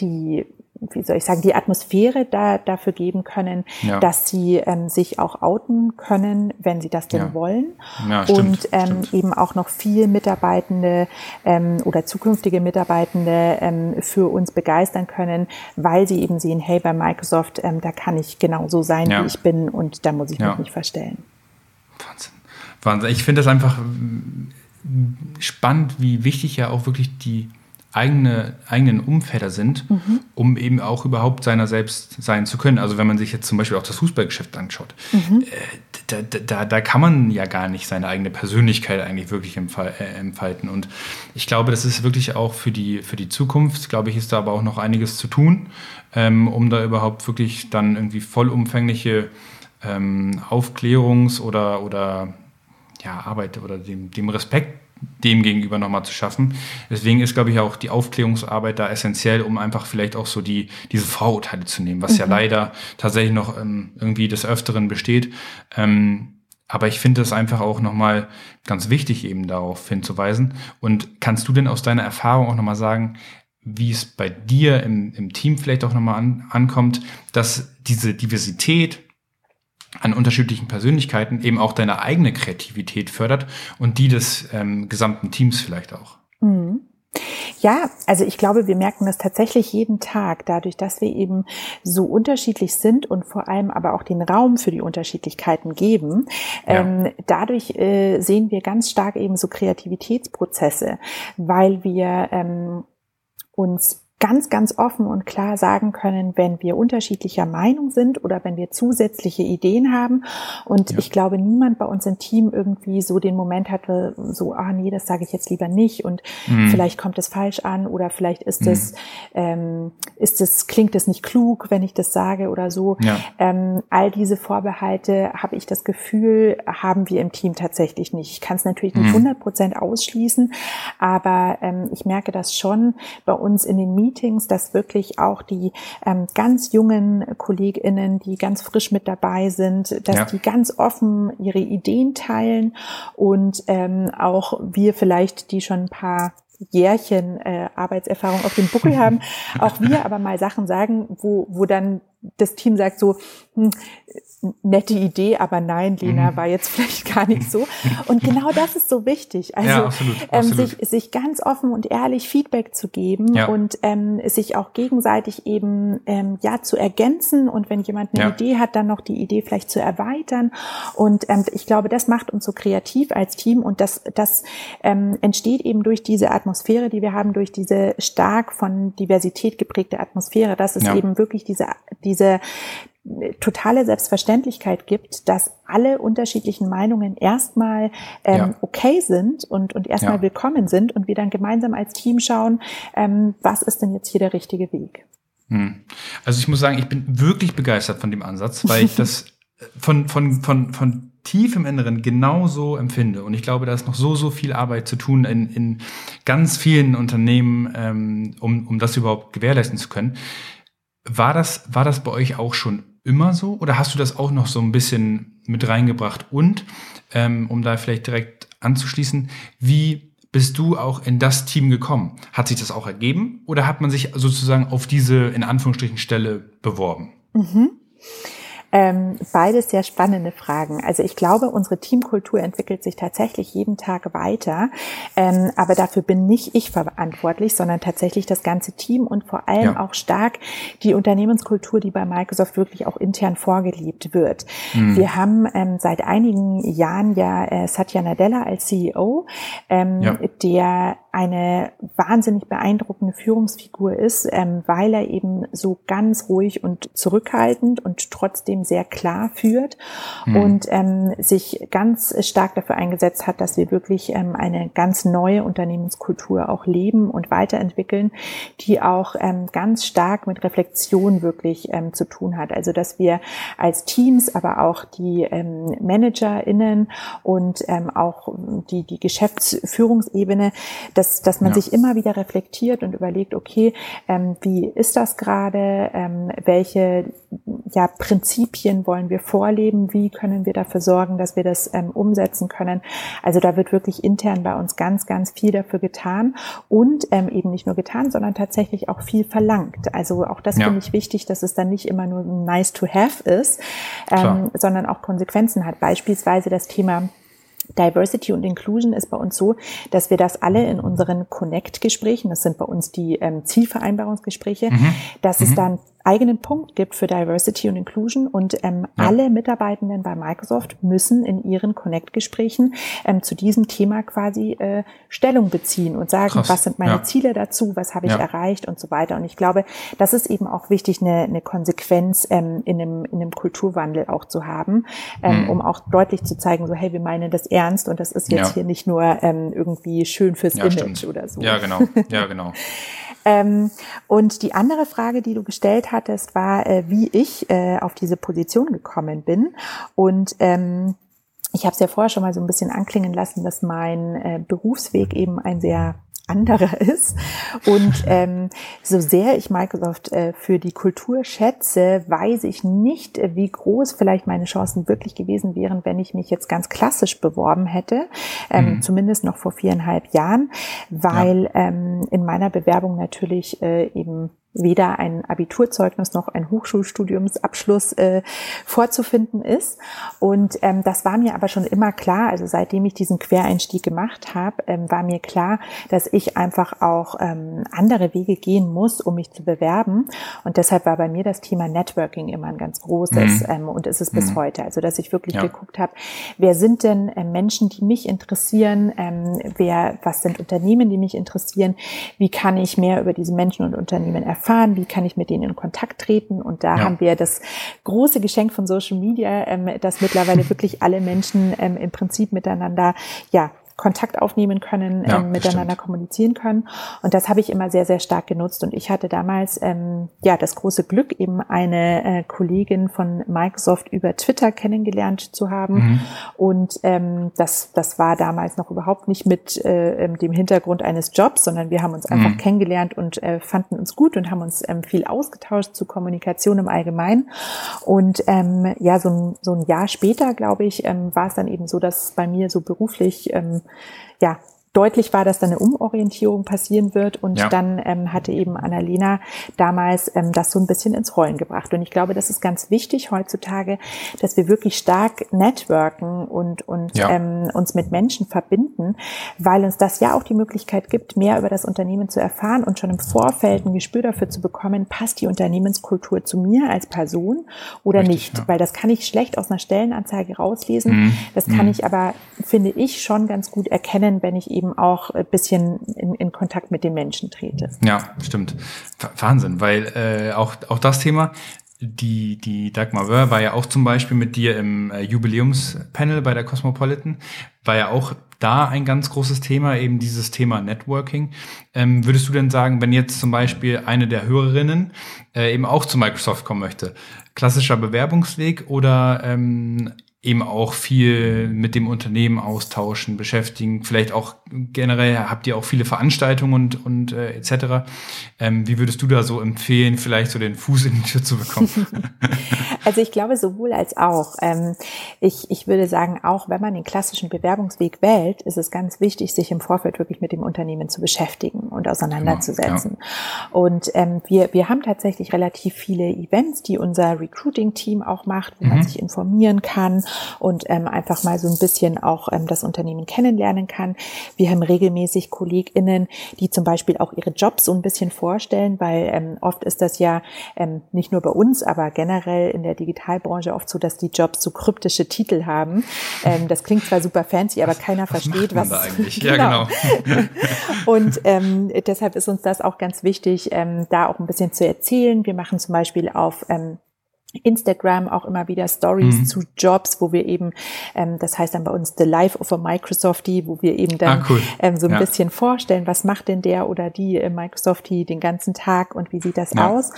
die wie soll ich sagen, die Atmosphäre da, dafür geben können, ja. dass sie ähm, sich auch outen können, wenn sie das denn ja. wollen. Ja, stimmt, und ähm, stimmt. eben auch noch viel Mitarbeitende ähm, oder zukünftige Mitarbeitende ähm, für uns begeistern können, weil sie eben sehen, hey, bei Microsoft, ähm, da kann ich genauso sein, wie ich bin und da muss ich mich nicht verstellen. Wahnsinn. Wahnsinn. Ich finde das einfach spannend, wie wichtig ja auch wirklich die eigene, eigenen Umfelder sind, mhm. um eben auch überhaupt seiner selbst sein zu können. Also wenn man sich jetzt zum Beispiel auch das Fußballgeschäft anschaut, mhm. äh, da, da, da kann man ja gar nicht seine eigene Persönlichkeit eigentlich wirklich äh, entfalten. Und ich glaube, das ist wirklich auch für die, für die Zukunft, glaube ich, ist da aber auch noch einiges zu tun, ähm, um da überhaupt wirklich dann irgendwie vollumfängliche ähm, Aufklärungs- oder, oder ja, Arbeit oder dem, dem Respekt dem gegenüber nochmal zu schaffen. Deswegen ist, glaube ich, auch die Aufklärungsarbeit da essentiell, um einfach vielleicht auch so die, diese Vorurteile zu nehmen, was mhm. ja leider tatsächlich noch ähm, irgendwie des Öfteren besteht. Ähm, aber ich finde es einfach auch nochmal ganz wichtig, eben darauf hinzuweisen. Und kannst du denn aus deiner Erfahrung auch nochmal sagen, wie es bei dir im, im Team vielleicht auch nochmal an, ankommt, dass diese Diversität an unterschiedlichen Persönlichkeiten eben auch deine eigene Kreativität fördert und die des ähm, gesamten Teams vielleicht auch. Mhm. Ja, also ich glaube, wir merken das tatsächlich jeden Tag, dadurch, dass wir eben so unterschiedlich sind und vor allem aber auch den Raum für die Unterschiedlichkeiten geben. Ja. Ähm, dadurch äh, sehen wir ganz stark eben so Kreativitätsprozesse, weil wir ähm, uns ganz, ganz offen und klar sagen können, wenn wir unterschiedlicher Meinung sind oder wenn wir zusätzliche Ideen haben. Und ja. ich glaube, niemand bei uns im Team irgendwie so den Moment hatte, so, ah nee, das sage ich jetzt lieber nicht und mhm. vielleicht kommt es falsch an oder vielleicht ist mhm. es, ähm, ist es, klingt es nicht klug, wenn ich das sage oder so. Ja. Ähm, all diese Vorbehalte habe ich das Gefühl, haben wir im Team tatsächlich nicht. Ich kann es natürlich nicht 100 mhm. Prozent ausschließen, aber ähm, ich merke das schon bei uns in den Meetings, Meetings, dass wirklich auch die ähm, ganz jungen KollegInnen, die ganz frisch mit dabei sind, dass ja. die ganz offen ihre Ideen teilen und ähm, auch wir vielleicht, die schon ein paar Jährchen äh, Arbeitserfahrung auf dem Buckel haben, auch wir aber mal Sachen sagen, wo, wo dann das Team sagt so, hm, nette Idee, aber nein, Lena, mhm. war jetzt vielleicht gar nicht so. Und genau das ist so wichtig. Also ja, absolut, ähm, absolut. Sich, sich ganz offen und ehrlich Feedback zu geben ja. und ähm, sich auch gegenseitig eben ähm, ja zu ergänzen und wenn jemand eine ja. Idee hat, dann noch die Idee vielleicht zu erweitern. Und ähm, ich glaube, das macht uns so kreativ als Team und das, das ähm, entsteht eben durch diese Atmosphäre, die wir haben, durch diese stark von Diversität geprägte Atmosphäre. Das ist eben wirklich diese, diese totale Selbstverständlichkeit gibt, dass alle unterschiedlichen Meinungen erstmal ähm, ja. okay sind und, und erstmal ja. willkommen sind und wir dann gemeinsam als Team schauen, ähm, was ist denn jetzt hier der richtige Weg. Hm. Also ich muss sagen, ich bin wirklich begeistert von dem Ansatz, weil ich das von, von, von, von tief im Inneren genauso empfinde. Und ich glaube, da ist noch so, so viel Arbeit zu tun in, in ganz vielen Unternehmen, ähm, um, um das überhaupt gewährleisten zu können. War das, war das bei euch auch schon immer so oder hast du das auch noch so ein bisschen mit reingebracht? Und ähm, um da vielleicht direkt anzuschließen, wie bist du auch in das Team gekommen? Hat sich das auch ergeben oder hat man sich sozusagen auf diese in Anführungsstrichen Stelle beworben? Mhm. Ähm, beides sehr spannende Fragen. Also ich glaube, unsere Teamkultur entwickelt sich tatsächlich jeden Tag weiter. Ähm, aber dafür bin nicht ich verantwortlich, sondern tatsächlich das ganze Team und vor allem ja. auch stark die Unternehmenskultur, die bei Microsoft wirklich auch intern vorgelebt wird. Mhm. Wir haben ähm, seit einigen Jahren ja äh, Satya Nadella als CEO, ähm, ja. der eine wahnsinnig beeindruckende Führungsfigur ist, ähm, weil er eben so ganz ruhig und zurückhaltend und trotzdem sehr klar führt mhm. und ähm, sich ganz stark dafür eingesetzt hat, dass wir wirklich ähm, eine ganz neue Unternehmenskultur auch leben und weiterentwickeln, die auch ähm, ganz stark mit Reflexion wirklich ähm, zu tun hat. Also dass wir als Teams, aber auch die ähm, ManagerInnen und ähm, auch die, die Geschäftsführungsebene, dass, dass man ja. sich immer wieder reflektiert und überlegt, okay, ähm, wie ist das gerade? Ähm, welche ja, Prinzipien wollen wir vorleben? Wie können wir dafür sorgen, dass wir das ähm, umsetzen können? Also da wird wirklich intern bei uns ganz, ganz viel dafür getan und ähm, eben nicht nur getan, sondern tatsächlich auch viel verlangt. Also auch das ja. finde ich wichtig, dass es dann nicht immer nur nice to have ist, ähm, sondern auch Konsequenzen hat. Beispielsweise das Thema Diversity und Inclusion ist bei uns so, dass wir das alle in unseren Connect-Gesprächen, das sind bei uns die ähm, Zielvereinbarungsgespräche, mhm. dass mhm. es dann eigenen Punkt gibt für Diversity und Inclusion und ähm, ja. alle Mitarbeitenden bei Microsoft müssen in ihren Connect-Gesprächen ähm, zu diesem Thema quasi äh, Stellung beziehen und sagen, Krass. was sind meine ja. Ziele dazu, was habe ich ja. erreicht und so weiter. Und ich glaube, das ist eben auch wichtig, eine, eine Konsequenz ähm, in, einem, in einem Kulturwandel auch zu haben, ähm, mhm. um auch deutlich zu zeigen, so hey, wir meinen das ernst und das ist jetzt hier nicht nur ähm, irgendwie schön fürs Image stimmt. oder so. Ja, genau. Ja, genau. Ähm, und die andere Frage, die du gestellt hattest, war, äh, wie ich äh, auf diese Position gekommen bin. Und ähm, ich habe es ja vorher schon mal so ein bisschen anklingen lassen, dass mein äh, Berufsweg eben ein sehr anderer ist. Und ähm, so sehr ich Microsoft äh, für die Kultur schätze, weiß ich nicht, wie groß vielleicht meine Chancen wirklich gewesen wären, wenn ich mich jetzt ganz klassisch beworben hätte, ähm, mhm. zumindest noch vor viereinhalb Jahren, weil ja. ähm, in meiner Bewerbung natürlich äh, eben weder ein Abiturzeugnis noch ein Hochschulstudiumsabschluss äh, vorzufinden ist. Und ähm, das war mir aber schon immer klar, also seitdem ich diesen Quereinstieg gemacht habe, ähm, war mir klar, dass ich einfach auch ähm, andere Wege gehen muss, um mich zu bewerben. Und deshalb war bei mir das Thema Networking immer ein ganz großes mhm. ähm, und ist es bis mhm. heute. Also dass ich wirklich ja. geguckt habe, wer sind denn äh, Menschen, die mich interessieren, ähm, wer, was sind Unternehmen, die mich interessieren, wie kann ich mehr über diese Menschen und Unternehmen erfahren erfahren, wie kann ich mit denen in Kontakt treten. Und da ja. haben wir das große Geschenk von Social Media, ähm, dass mittlerweile wirklich alle Menschen ähm, im Prinzip miteinander ja Kontakt aufnehmen können, ja, ähm, miteinander kommunizieren können. Und das habe ich immer sehr, sehr stark genutzt. Und ich hatte damals ähm, ja das große Glück, eben eine äh, Kollegin von Microsoft über Twitter kennengelernt zu haben. Mhm. Und ähm, das, das war damals noch überhaupt nicht mit äh, ähm, dem Hintergrund eines Jobs, sondern wir haben uns einfach mhm. kennengelernt und äh, fanden uns gut und haben uns ähm, viel ausgetauscht zu Kommunikation im Allgemeinen. Und ähm, ja, so ein, so ein Jahr später, glaube ich, ähm, war es dann eben so, dass bei mir so beruflich ähm, ja, deutlich war, dass da eine Umorientierung passieren wird. Und ja. dann ähm, hatte eben Annalena damals ähm, das so ein bisschen ins Rollen gebracht. Und ich glaube, das ist ganz wichtig heutzutage, dass wir wirklich stark networken und, und ja. ähm, uns mit Menschen verbinden, weil uns das ja auch die Möglichkeit gibt, mehr über das Unternehmen zu erfahren und schon im Vorfeld ein Gespür dafür zu bekommen, passt die Unternehmenskultur zu mir als Person oder Richtig, nicht. Ja. Weil das kann ich schlecht aus einer Stellenanzeige rauslesen. Mhm. Das kann mhm. ich aber, finde ich, schon ganz gut erkennen, wenn ich eben eben auch ein bisschen in, in Kontakt mit den Menschen trete. Ja, stimmt. Wahnsinn, weil äh, auch, auch das Thema, die, die Dagmar Wörr war ja auch zum Beispiel mit dir im äh, Jubiläumspanel bei der Cosmopolitan, war ja auch da ein ganz großes Thema, eben dieses Thema Networking. Ähm, würdest du denn sagen, wenn jetzt zum Beispiel eine der Hörerinnen äh, eben auch zu Microsoft kommen möchte, klassischer Bewerbungsweg oder ähm, eben auch viel mit dem Unternehmen austauschen, beschäftigen. Vielleicht auch generell habt ihr auch viele Veranstaltungen und, und äh, etc. Ähm, wie würdest du da so empfehlen, vielleicht so den Fuß in die Tür zu bekommen? also ich glaube sowohl als auch. Ähm, ich, ich würde sagen, auch wenn man den klassischen Bewerbungsweg wählt, ist es ganz wichtig, sich im Vorfeld wirklich mit dem Unternehmen zu beschäftigen und auseinanderzusetzen. Genau, ja. Und ähm, wir, wir haben tatsächlich relativ viele Events, die unser Recruiting-Team auch macht, wo mhm. man sich informieren kann und ähm, einfach mal so ein bisschen auch ähm, das Unternehmen kennenlernen kann. Wir haben regelmäßig KollegInnen, die zum Beispiel auch ihre Jobs so ein bisschen vorstellen, weil ähm, oft ist das ja ähm, nicht nur bei uns, aber generell in der Digitalbranche oft so, dass die Jobs so kryptische Titel haben. Ähm, das klingt zwar super fancy, aber keiner was versteht, was. eigentlich? genau. Ja, genau. und ähm, deshalb ist uns das auch ganz wichtig, ähm, da auch ein bisschen zu erzählen. Wir machen zum Beispiel auf ähm, Instagram auch immer wieder Stories mhm. zu Jobs, wo wir eben, ähm, das heißt dann bei uns The Life of a Microsoftie, wo wir eben dann ah, cool. ähm, so ein ja. bisschen vorstellen, was macht denn der oder die äh, Microsoftie den ganzen Tag und wie sieht das ja. aus?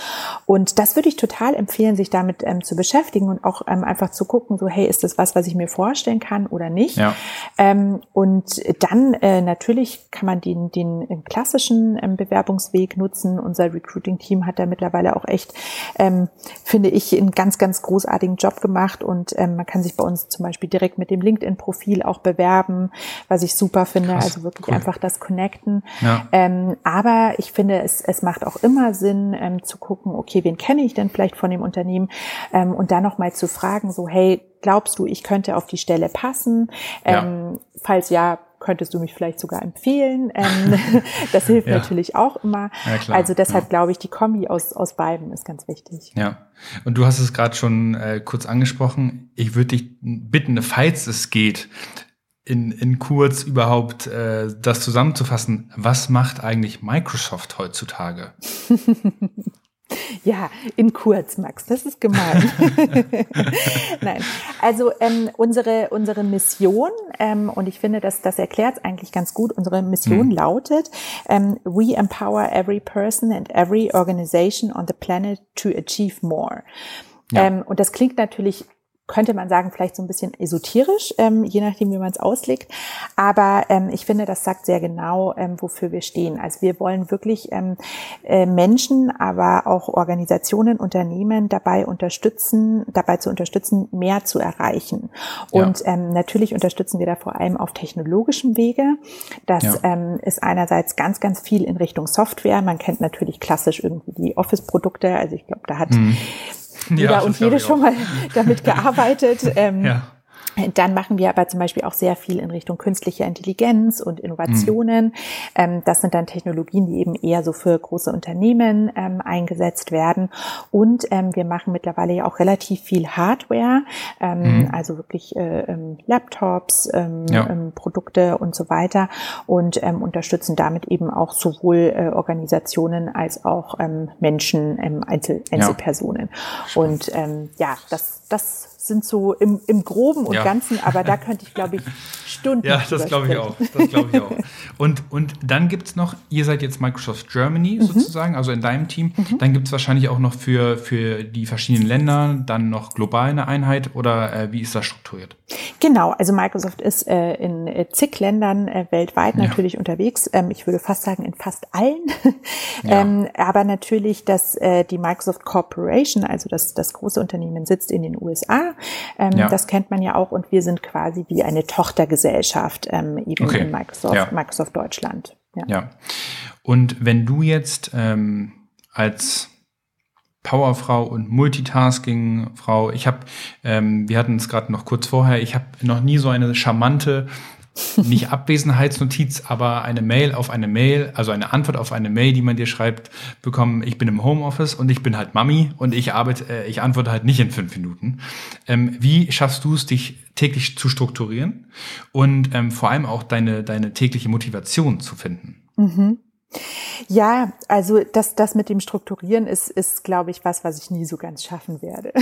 Und das würde ich total empfehlen, sich damit ähm, zu beschäftigen und auch ähm, einfach zu gucken, so hey, ist das was, was ich mir vorstellen kann oder nicht? Ja. Ähm, und dann äh, natürlich kann man den, den äh, klassischen ähm, Bewerbungsweg nutzen. Unser Recruiting-Team hat da mittlerweile auch echt, ähm, finde ich, einen ganz, ganz großartigen Job gemacht und ähm, man kann sich bei uns zum Beispiel direkt mit dem LinkedIn-Profil auch bewerben, was ich super finde. Krass, also wirklich cool. einfach das Connecten. Ja. Ähm, aber ich finde, es, es macht auch immer Sinn ähm, zu gucken, okay, wen kenne ich denn vielleicht von dem Unternehmen ähm, und dann nochmal zu fragen, so hey, glaubst du, ich könnte auf die Stelle passen? Ja. Ähm, falls ja, könntest du mich vielleicht sogar empfehlen. Ähm, das hilft ja. natürlich auch immer. Ja, also deshalb ja. glaube ich, die Kombi aus, aus beiden ist ganz wichtig. Ja. Und du hast es gerade schon äh, kurz angesprochen. Ich würde dich bitten, falls es geht, in, in kurz überhaupt äh, das zusammenzufassen. Was macht eigentlich Microsoft heutzutage? Ja, in kurz, Max, das ist gemein. Nein, also ähm, unsere, unsere Mission, ähm, und ich finde, dass das erklärt es eigentlich ganz gut, unsere Mission mhm. lautet, ähm, we empower every person and every organization on the planet to achieve more. Ja. Ähm, und das klingt natürlich könnte man sagen, vielleicht so ein bisschen esoterisch, ähm, je nachdem, wie man es auslegt. Aber ähm, ich finde, das sagt sehr genau, ähm, wofür wir stehen. Also wir wollen wirklich ähm, äh, Menschen, aber auch Organisationen, Unternehmen dabei unterstützen, dabei zu unterstützen, mehr zu erreichen. Und ja. ähm, natürlich unterstützen wir da vor allem auf technologischem Wege. Das ja. ähm, ist einerseits ganz, ganz viel in Richtung Software. Man kennt natürlich klassisch irgendwie die Office-Produkte. Also ich glaube, da hat mhm ja, und jede schon mal damit gearbeitet. Ähm, ja. Dann machen wir aber zum Beispiel auch sehr viel in Richtung künstlicher Intelligenz und Innovationen. Mhm. das sind dann Technologien, die eben eher so für große Unternehmen ähm, eingesetzt werden. Und ähm, wir machen mittlerweile ja auch relativ viel Hardware, ähm, mhm. also wirklich äh, Laptops, ja. Produkte und so weiter und unterstützen damit eben auch sowohl äh, Organisationen als auch Menschen, Einzel Einzelpersonen. Ja. Und ja, das, das sind so im, im Groben und ja. Ganzen, aber da könnte ich, glaube ich, Stunden. Ja, das glaube ich auch. Das glaube ich auch. Und, und dann gibt es noch, ihr seid jetzt Microsoft Germany mhm. sozusagen, also in deinem Team. Mhm. Dann gibt es wahrscheinlich auch noch für, für die verschiedenen Länder dann noch global eine Einheit oder äh, wie ist das strukturiert? Genau, also Microsoft ist äh, in äh, zig Ländern äh, weltweit natürlich ja. unterwegs. Ähm, ich würde fast sagen in fast allen. Ja. ähm, aber natürlich, dass äh, die Microsoft Corporation, also das, das große Unternehmen, sitzt in den USA. Ähm, ja. Das kennt man ja auch und wir sind quasi wie eine Tochtergesellschaft ähm, eben okay. in Microsoft, Microsoft Deutschland. Ja. Und wenn du jetzt ähm, als Powerfrau und Multitasking-Frau. Ich habe, ähm, wir hatten es gerade noch kurz vorher, ich habe noch nie so eine charmante, nicht Abwesenheitsnotiz, aber eine Mail auf eine Mail, also eine Antwort auf eine Mail, die man dir schreibt, bekommen. Ich bin im Homeoffice und ich bin halt Mami und ich arbeite, äh, ich antworte halt nicht in fünf Minuten. Ähm, wie schaffst du es, dich täglich zu strukturieren und ähm, vor allem auch deine deine tägliche Motivation zu finden? Mhm. Ja, also das, das mit dem Strukturieren ist, ist, glaube ich, was, was ich nie so ganz schaffen werde.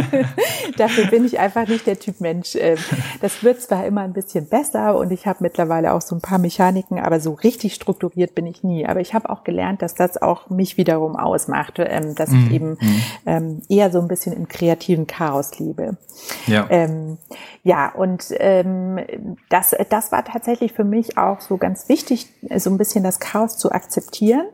Dafür bin ich einfach nicht der Typ Mensch. Ähm, das wird zwar immer ein bisschen besser und ich habe mittlerweile auch so ein paar Mechaniken, aber so richtig strukturiert bin ich nie. Aber ich habe auch gelernt, dass das auch mich wiederum ausmacht, ähm, dass ich mhm. eben mhm. ähm, eher so ein bisschen im kreativen Chaos lebe. Ja, ja und das, das war tatsächlich für mich auch so ganz wichtig, so ein bisschen das Chaos zu akzeptieren,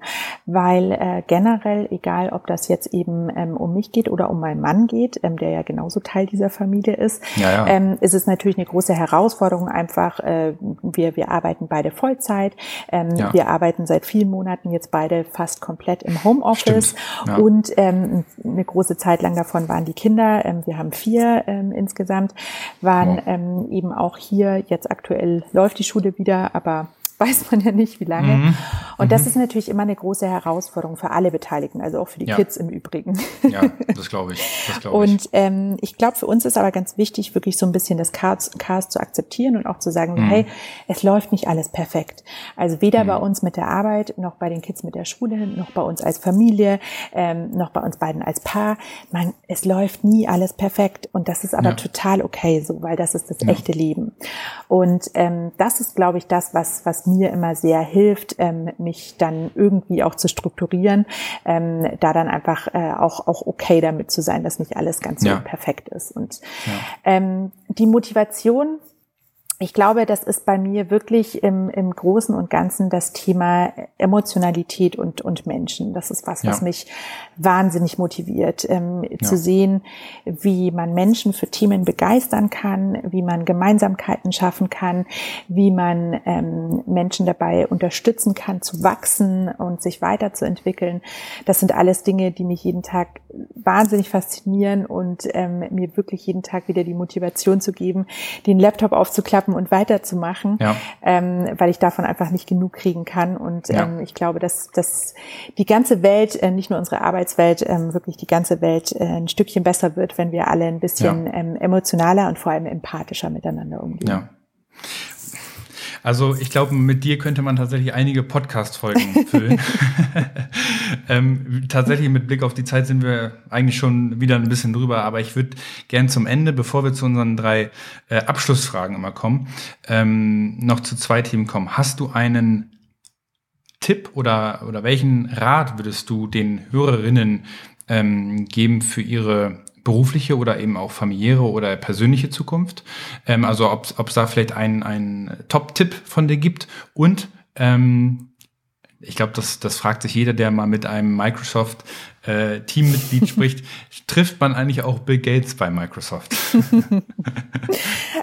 weil äh, generell, egal ob das jetzt eben ähm, um mich geht oder um meinen Mann geht, ähm, der ja genauso Teil dieser Familie ist, ja, ja. Ähm, ist es natürlich eine große Herausforderung einfach. Äh, wir, wir arbeiten beide Vollzeit. Ähm, ja. Wir arbeiten seit vielen Monaten jetzt beide fast komplett im Homeoffice. Und ähm, eine große Zeit lang davon waren die Kinder, ähm, wir haben vier ähm, insgesamt, waren ähm, eben auch hier, jetzt aktuell läuft die Schule wieder, aber weiß man ja nicht, wie lange. Mhm. Und das mhm. ist natürlich immer eine große Herausforderung für alle Beteiligten, also auch für die ja. Kids im Übrigen. Ja, das glaube ich. Das glaub ich. Und ähm, ich glaube, für uns ist aber ganz wichtig, wirklich so ein bisschen das Chaos, Chaos zu akzeptieren und auch zu sagen, mhm. hey, es läuft nicht alles perfekt. Also weder mhm. bei uns mit der Arbeit, noch bei den Kids mit der Schule, noch bei uns als Familie, ähm, noch bei uns beiden als Paar. Man, es läuft nie alles perfekt. Und das ist aber ja. total okay so, weil das ist das ja. echte Leben. Und ähm, das ist, glaube ich, das, was, was mir immer sehr hilft, ähm, mich dann irgendwie auch zu strukturieren, ähm, da dann einfach äh, auch, auch okay damit zu sein, dass nicht alles ganz so perfekt ist. Und ja. ähm, die Motivation, ich glaube, das ist bei mir wirklich im, im Großen und Ganzen das Thema Emotionalität und, und Menschen. Das ist was, ja. was mich wahnsinnig motiviert, ähm, ja. zu sehen, wie man Menschen für Themen begeistern kann, wie man Gemeinsamkeiten schaffen kann, wie man ähm, Menschen dabei unterstützen kann, zu wachsen und sich weiterzuentwickeln. Das sind alles Dinge, die mich jeden Tag wahnsinnig faszinieren und ähm, mir wirklich jeden Tag wieder die Motivation zu geben, den Laptop aufzuklappen aufzuklappen und weiterzumachen, ja. ähm, weil ich davon einfach nicht genug kriegen kann. Und ja. ähm, ich glaube, dass, dass die ganze Welt, äh, nicht nur unsere Arbeitswelt, ähm, wirklich die ganze Welt äh, ein Stückchen besser wird, wenn wir alle ein bisschen ja. ähm, emotionaler und vor allem empathischer miteinander umgehen. Ja. Also ich glaube, mit dir könnte man tatsächlich einige Podcast-Folgen füllen. ähm, tatsächlich mit Blick auf die Zeit sind wir eigentlich schon wieder ein bisschen drüber, aber ich würde gern zum Ende, bevor wir zu unseren drei äh, Abschlussfragen immer kommen, ähm, noch zu zwei Themen kommen. Hast du einen Tipp oder, oder welchen Rat würdest du den Hörerinnen ähm, geben für ihre berufliche oder eben auch familiäre oder persönliche Zukunft. Ähm, also ob es da vielleicht einen, Top-Tipp von dir gibt und ähm, ich glaube, das, das fragt sich jeder, der mal mit einem Microsoft äh, Teammitglied spricht. Trifft man eigentlich auch Bill Gates bei Microsoft?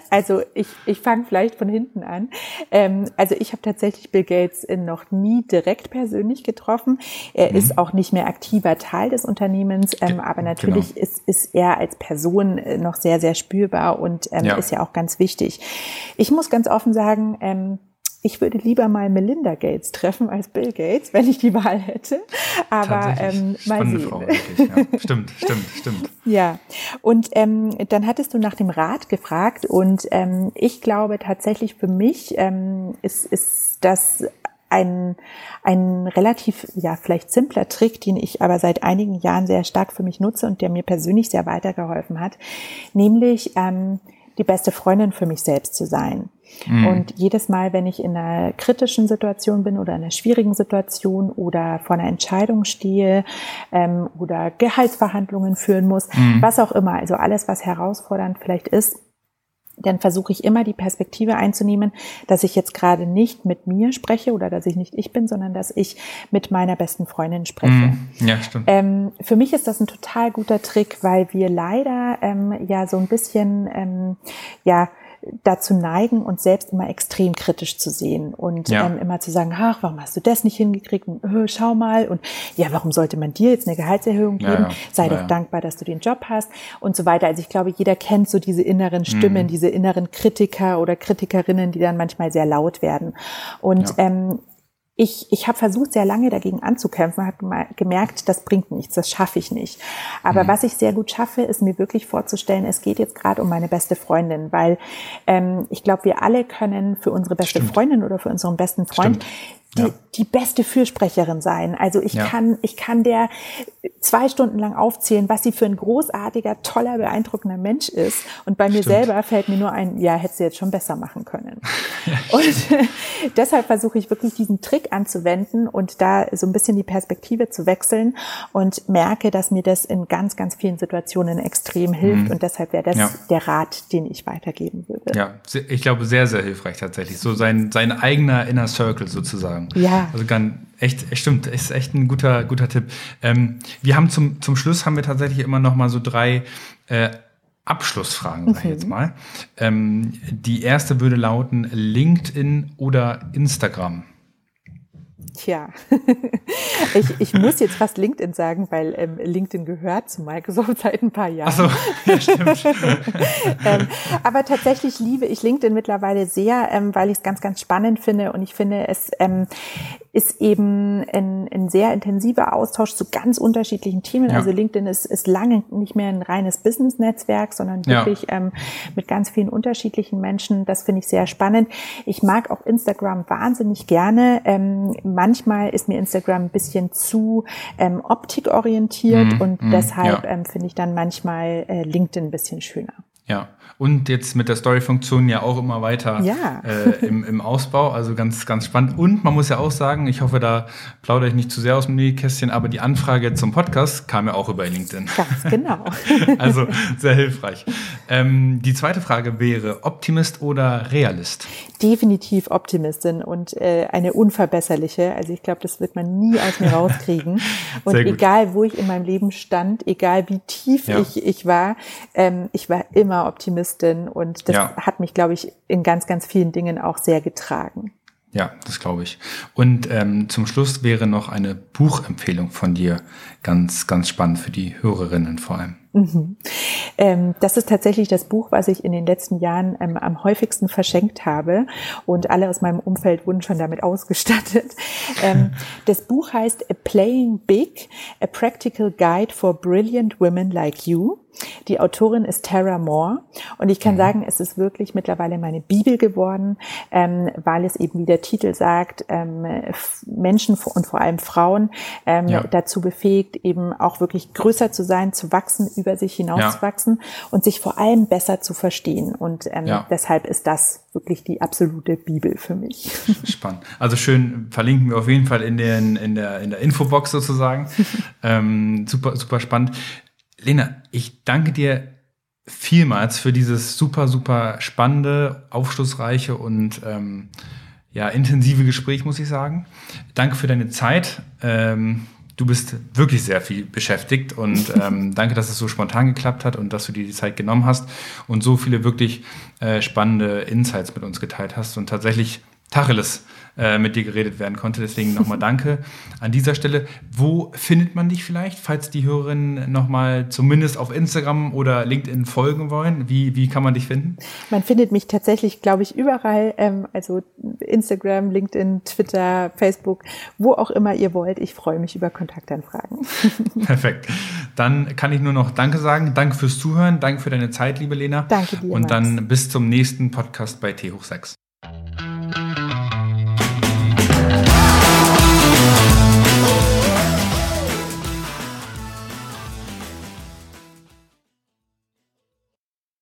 also ich, ich fange vielleicht von hinten an. Ähm, also ich habe tatsächlich Bill Gates noch nie direkt persönlich getroffen. Er mhm. ist auch nicht mehr aktiver Teil des Unternehmens, ähm, aber natürlich genau. ist, ist er als Person äh, noch sehr, sehr spürbar und ähm, ja. ist ja auch ganz wichtig. Ich muss ganz offen sagen, ähm, ich würde lieber mal Melinda Gates treffen als Bill Gates, wenn ich die Wahl hätte. Aber ähm, mal sehen. Frau, ja. Stimmt, stimmt, stimmt. Ja, und ähm, dann hattest du nach dem Rat gefragt und ähm, ich glaube tatsächlich für mich ähm, ist, ist das ein, ein relativ, ja, vielleicht simpler Trick, den ich aber seit einigen Jahren sehr stark für mich nutze und der mir persönlich sehr weitergeholfen hat, nämlich ähm, die beste Freundin für mich selbst zu sein. Mhm. Und jedes Mal, wenn ich in einer kritischen Situation bin oder in einer schwierigen Situation oder vor einer Entscheidung stehe ähm, oder Gehaltsverhandlungen führen muss, mhm. was auch immer, also alles, was herausfordernd vielleicht ist, dann versuche ich immer die Perspektive einzunehmen, dass ich jetzt gerade nicht mit mir spreche oder dass ich nicht ich bin, sondern dass ich mit meiner besten Freundin spreche. Mm, ja, stimmt. Ähm, für mich ist das ein total guter Trick, weil wir leider ähm, ja so ein bisschen ähm, ja dazu neigen, uns selbst immer extrem kritisch zu sehen und ja. ähm, immer zu sagen, ach, warum hast du das nicht hingekriegt? Und, äh, schau mal. Und ja, warum sollte man dir jetzt eine Gehaltserhöhung geben? Ja, ja. Sei doch dankbar, dass du den Job hast und so weiter. Also ich glaube, jeder kennt so diese inneren Stimmen, mhm. diese inneren Kritiker oder Kritikerinnen, die dann manchmal sehr laut werden. Und ähm, ich, ich habe versucht, sehr lange dagegen anzukämpfen, habe gemerkt, das bringt nichts, das schaffe ich nicht. Aber mhm. was ich sehr gut schaffe, ist mir wirklich vorzustellen, es geht jetzt gerade um meine beste Freundin, weil ähm, ich glaube, wir alle können für unsere beste Stimmt. Freundin oder für unseren besten Freund Stimmt die, ja. die beste Fürsprecherin sein. Also ich ja. kann, ich kann der zwei Stunden lang aufzählen, was sie für ein großartiger, toller, beeindruckender Mensch ist. Und bei mir Stimmt. selber fällt mir nur ein, ja, hätte sie jetzt schon besser machen können. Und deshalb versuche ich wirklich diesen Trick anzuwenden und da so ein bisschen die Perspektive zu wechseln und merke, dass mir das in ganz, ganz vielen Situationen extrem hilft. Mhm. Und deshalb wäre das ja. der Rat, den ich weitergeben würde. Ja, ich glaube, sehr, sehr hilfreich tatsächlich. So sein, sein eigener Inner Circle sozusagen. Ja. Also ganz, echt, stimmt, ist echt ein guter, guter Tipp. Ähm, wir haben zum, zum Schluss haben wir tatsächlich immer noch mal so drei äh, Abschlussfragen, sag ich jetzt mhm. mal. Ähm, die erste würde lauten LinkedIn oder Instagram. Tja, ich, ich muss jetzt fast LinkedIn sagen, weil ähm, LinkedIn gehört zu Microsoft seit ein paar Jahren. Ach so, ja, stimmt. ähm, aber tatsächlich liebe ich LinkedIn mittlerweile sehr, ähm, weil ich es ganz, ganz spannend finde und ich finde, es ähm, ist eben ein, ein sehr intensiver Austausch zu ganz unterschiedlichen Themen. Ja. Also LinkedIn ist, ist lange nicht mehr ein reines Business-Netzwerk, sondern wirklich ja. ähm, mit ganz vielen unterschiedlichen Menschen. Das finde ich sehr spannend. Ich mag auch Instagram wahnsinnig gerne. Manchmal ist mir Instagram ein bisschen zu ähm, optikorientiert mm, und mm, deshalb ja. ähm, finde ich dann manchmal äh, LinkedIn ein bisschen schöner. Ja, und jetzt mit der Story-Funktion ja auch immer weiter ja. äh, im, im Ausbau. Also ganz, ganz spannend. Und man muss ja auch sagen, ich hoffe, da plaudere ich nicht zu sehr aus dem Nähkästchen, aber die Anfrage zum Podcast kam ja auch über LinkedIn. Ganz genau. also sehr hilfreich. Ähm, die zweite Frage wäre, Optimist oder Realist? Definitiv Optimistin und äh, eine unverbesserliche. Also ich glaube, das wird man nie aus mir rauskriegen. Und egal, wo ich in meinem Leben stand, egal wie tief ja. ich, ich war, ähm, ich war immer Optimistin Optimistin und das ja. hat mich, glaube ich, in ganz, ganz vielen Dingen auch sehr getragen. Ja, das glaube ich. Und ähm, zum Schluss wäre noch eine Buchempfehlung von dir ganz, ganz spannend für die Hörerinnen vor allem. Mhm. Ähm, das ist tatsächlich das Buch, was ich in den letzten Jahren ähm, am häufigsten verschenkt habe und alle aus meinem Umfeld wurden schon damit ausgestattet. Ähm, das Buch heißt Playing Big, a Practical Guide for Brilliant Women Like You. Die Autorin ist Tara Moore und ich kann mhm. sagen, es ist wirklich mittlerweile meine Bibel geworden, ähm, weil es eben, wie der Titel sagt, ähm, Menschen und vor allem Frauen ähm, ja. dazu befähigt, eben auch wirklich größer zu sein, zu wachsen, über sich hinauszuwachsen ja. und sich vor allem besser zu verstehen. Und ähm, ja. deshalb ist das wirklich die absolute Bibel für mich. Spannend. Also schön verlinken wir auf jeden Fall in, den, in, der, in der Infobox sozusagen. ähm, super, super spannend. Lena, ich danke dir vielmals für dieses super, super spannende, aufschlussreiche und ähm, ja, intensive Gespräch, muss ich sagen. Danke für deine Zeit. Ähm, du bist wirklich sehr viel beschäftigt und ähm, danke, dass es so spontan geklappt hat und dass du dir die Zeit genommen hast und so viele wirklich äh, spannende Insights mit uns geteilt hast und tatsächlich Tacheles äh, mit dir geredet werden konnte. Deswegen nochmal danke an dieser Stelle. Wo findet man dich vielleicht, falls die Hörerinnen nochmal zumindest auf Instagram oder LinkedIn folgen wollen? Wie, wie kann man dich finden? Man findet mich tatsächlich, glaube ich, überall. Ähm, also Instagram, LinkedIn, Twitter, Facebook, wo auch immer ihr wollt. Ich freue mich über Kontaktanfragen. Perfekt. Dann kann ich nur noch Danke sagen. Danke fürs Zuhören. Danke für deine Zeit, liebe Lena. Danke dir. Und Max. dann bis zum nächsten Podcast bei T hoch 6.